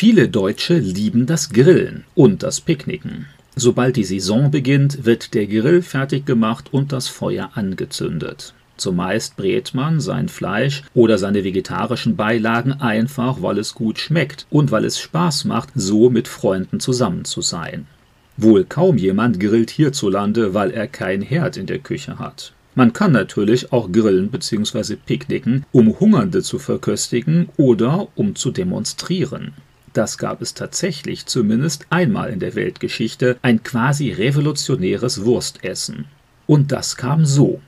Viele Deutsche lieben das Grillen und das Picknicken. Sobald die Saison beginnt, wird der Grill fertig gemacht und das Feuer angezündet. Zumeist brät man sein Fleisch oder seine vegetarischen Beilagen einfach, weil es gut schmeckt und weil es Spaß macht, so mit Freunden zusammen zu sein. Wohl kaum jemand grillt hierzulande, weil er kein Herd in der Küche hat. Man kann natürlich auch grillen bzw. picknicken, um Hungernde zu verköstigen oder um zu demonstrieren. Das gab es tatsächlich zumindest einmal in der Weltgeschichte, ein quasi revolutionäres Wurstessen. Und das kam so.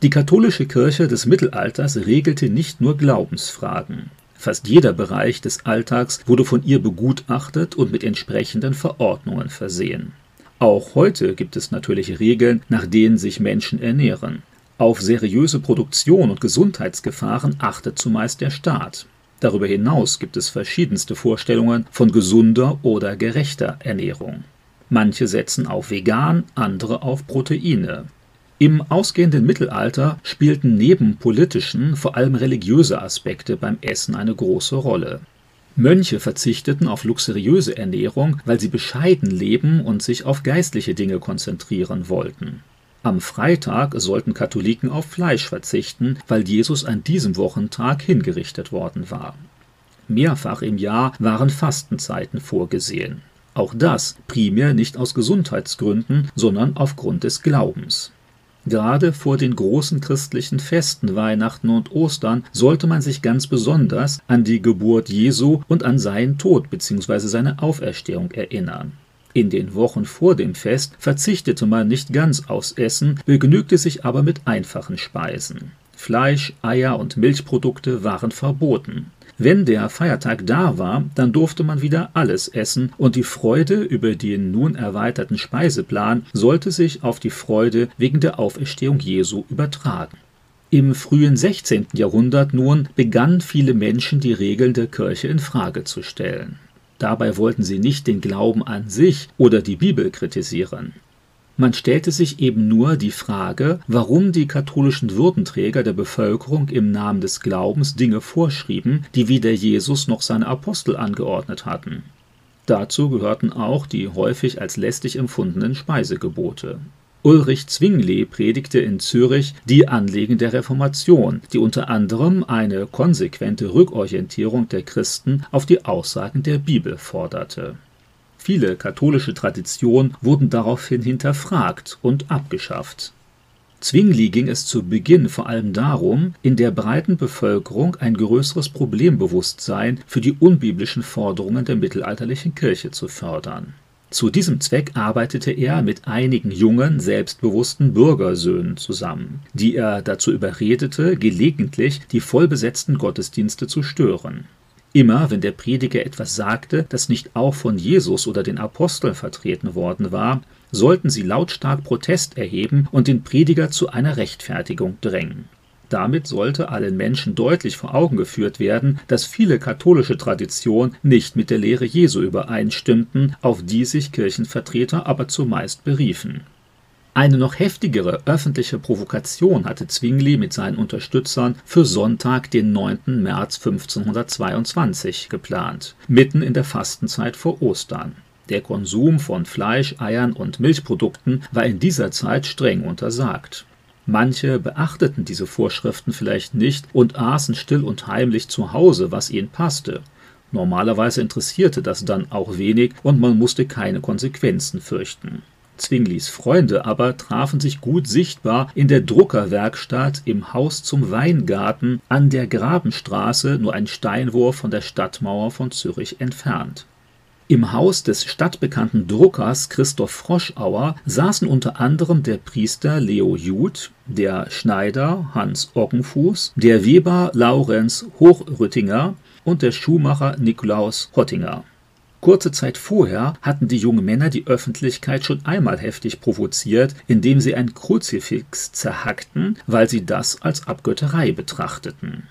Die katholische Kirche des Mittelalters regelte nicht nur Glaubensfragen. Fast jeder Bereich des Alltags wurde von ihr begutachtet und mit entsprechenden Verordnungen versehen. Auch heute gibt es natürlich Regeln, nach denen sich Menschen ernähren. Auf seriöse Produktion und Gesundheitsgefahren achtet zumeist der Staat. Darüber hinaus gibt es verschiedenste Vorstellungen von gesunder oder gerechter Ernährung. Manche setzen auf vegan, andere auf Proteine. Im ausgehenden Mittelalter spielten neben politischen vor allem religiöse Aspekte beim Essen eine große Rolle. Mönche verzichteten auf luxuriöse Ernährung, weil sie bescheiden leben und sich auf geistliche Dinge konzentrieren wollten. Am Freitag sollten Katholiken auf Fleisch verzichten, weil Jesus an diesem Wochentag hingerichtet worden war. Mehrfach im Jahr waren Fastenzeiten vorgesehen. Auch das primär nicht aus Gesundheitsgründen, sondern aufgrund des Glaubens. Gerade vor den großen christlichen Festen Weihnachten und Ostern sollte man sich ganz besonders an die Geburt Jesu und an seinen Tod bzw. seine Auferstehung erinnern. In den Wochen vor dem Fest verzichtete man nicht ganz aufs Essen, begnügte sich aber mit einfachen Speisen. Fleisch, Eier und Milchprodukte waren verboten. Wenn der Feiertag da war, dann durfte man wieder alles essen und die Freude über den nun erweiterten Speiseplan sollte sich auf die Freude wegen der Auferstehung Jesu übertragen. Im frühen 16. Jahrhundert nun begannen viele Menschen die Regeln der Kirche in Frage zu stellen. Dabei wollten sie nicht den Glauben an sich oder die Bibel kritisieren. Man stellte sich eben nur die Frage, warum die katholischen Würdenträger der Bevölkerung im Namen des Glaubens Dinge vorschrieben, die weder Jesus noch seine Apostel angeordnet hatten. Dazu gehörten auch die häufig als lästig empfundenen Speisegebote. Ulrich Zwingli predigte in Zürich die Anliegen der Reformation, die unter anderem eine konsequente Rückorientierung der Christen auf die Aussagen der Bibel forderte. Viele katholische Traditionen wurden daraufhin hinterfragt und abgeschafft. Zwingli ging es zu Beginn vor allem darum, in der breiten Bevölkerung ein größeres Problembewusstsein für die unbiblischen Forderungen der mittelalterlichen Kirche zu fördern zu diesem Zweck arbeitete er mit einigen jungen, selbstbewussten Bürgersöhnen zusammen, die er dazu überredete, gelegentlich die vollbesetzten Gottesdienste zu stören. Immer wenn der Prediger etwas sagte, das nicht auch von Jesus oder den Aposteln vertreten worden war, sollten sie lautstark Protest erheben und den Prediger zu einer Rechtfertigung drängen damit sollte allen Menschen deutlich vor Augen geführt werden, dass viele katholische Traditionen nicht mit der Lehre Jesu übereinstimmten, auf die sich Kirchenvertreter aber zumeist beriefen. Eine noch heftigere öffentliche Provokation hatte Zwingli mit seinen Unterstützern für Sonntag, den 9. März 1522 geplant, mitten in der Fastenzeit vor Ostern. Der Konsum von Fleisch, Eiern und Milchprodukten war in dieser Zeit streng untersagt. Manche beachteten diese Vorschriften vielleicht nicht und aßen still und heimlich zu Hause, was ihnen passte. Normalerweise interessierte das dann auch wenig und man musste keine Konsequenzen fürchten. Zwinglis Freunde aber trafen sich gut sichtbar in der Druckerwerkstatt im Haus zum Weingarten an der Grabenstraße, nur ein Steinwurf von der Stadtmauer von Zürich entfernt. Im Haus des stadtbekannten Druckers Christoph Froschauer saßen unter anderem der Priester Leo Jud, der Schneider Hans Oggenfuß, der Weber Laurenz Hochrüttinger und der Schuhmacher Nikolaus Hottinger. Kurze Zeit vorher hatten die jungen Männer die Öffentlichkeit schon einmal heftig provoziert, indem sie ein Kruzifix zerhackten, weil sie das als Abgötterei betrachteten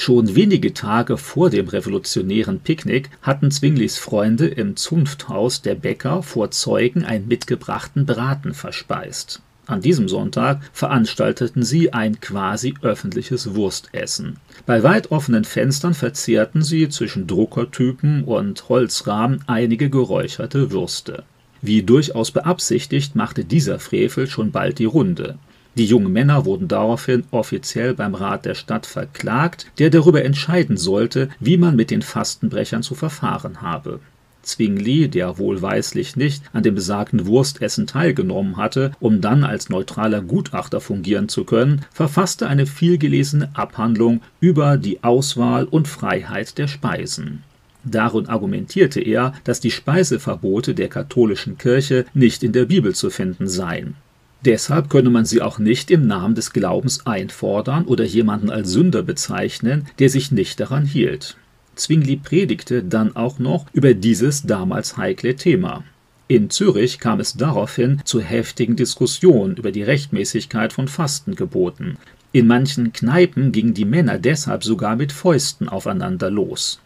Schon wenige Tage vor dem revolutionären Picknick hatten Zwinglis Freunde im Zunfthaus der Bäcker vor Zeugen einen mitgebrachten Braten verspeist. An diesem Sonntag veranstalteten sie ein quasi öffentliches Wurstessen. Bei weit offenen Fenstern verzehrten sie zwischen Druckertypen und Holzrahmen einige geräucherte Würste. Wie durchaus beabsichtigt, machte dieser Frevel schon bald die Runde. Die jungen Männer wurden daraufhin offiziell beim Rat der Stadt verklagt, der darüber entscheiden sollte, wie man mit den Fastenbrechern zu verfahren habe. Zwingli, der wohlweislich nicht an dem besagten Wurstessen teilgenommen hatte, um dann als neutraler Gutachter fungieren zu können, verfasste eine vielgelesene Abhandlung über die Auswahl und Freiheit der Speisen. Darin argumentierte er, dass die Speiseverbote der katholischen Kirche nicht in der Bibel zu finden seien. Deshalb könne man sie auch nicht im Namen des Glaubens einfordern oder jemanden als Sünder bezeichnen, der sich nicht daran hielt. Zwingli predigte dann auch noch über dieses damals heikle Thema. In Zürich kam es daraufhin zu heftigen Diskussionen über die Rechtmäßigkeit von Fastengeboten. In manchen Kneipen gingen die Männer deshalb sogar mit Fäusten aufeinander los.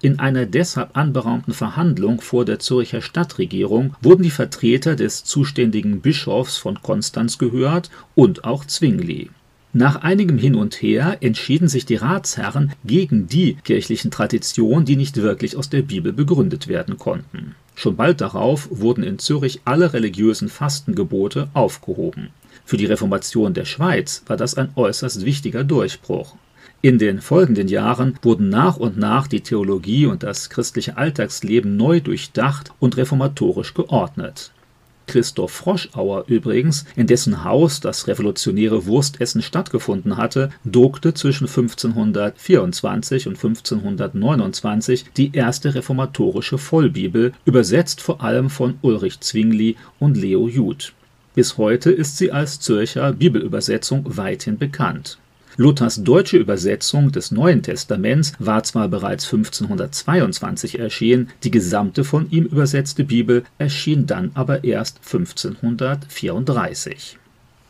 In einer deshalb anberaumten Verhandlung vor der Zürcher Stadtregierung wurden die Vertreter des zuständigen Bischofs von Konstanz gehört und auch Zwingli. Nach einigem Hin und Her entschieden sich die Ratsherren gegen die kirchlichen Traditionen, die nicht wirklich aus der Bibel begründet werden konnten. Schon bald darauf wurden in Zürich alle religiösen Fastengebote aufgehoben. Für die Reformation der Schweiz war das ein äußerst wichtiger Durchbruch. In den folgenden Jahren wurden nach und nach die Theologie und das christliche Alltagsleben neu durchdacht und reformatorisch geordnet Christoph Froschauer übrigens, in dessen Haus das revolutionäre Wurstessen stattgefunden hatte, druckte zwischen 1524 und 1529 die erste reformatorische Vollbibel, übersetzt vor allem von Ulrich Zwingli und Leo Jud. Bis heute ist sie als Zürcher Bibelübersetzung weithin bekannt Luthers deutsche Übersetzung des Neuen Testaments war zwar bereits 1522 erschienen, die gesamte von ihm übersetzte Bibel erschien dann aber erst 1534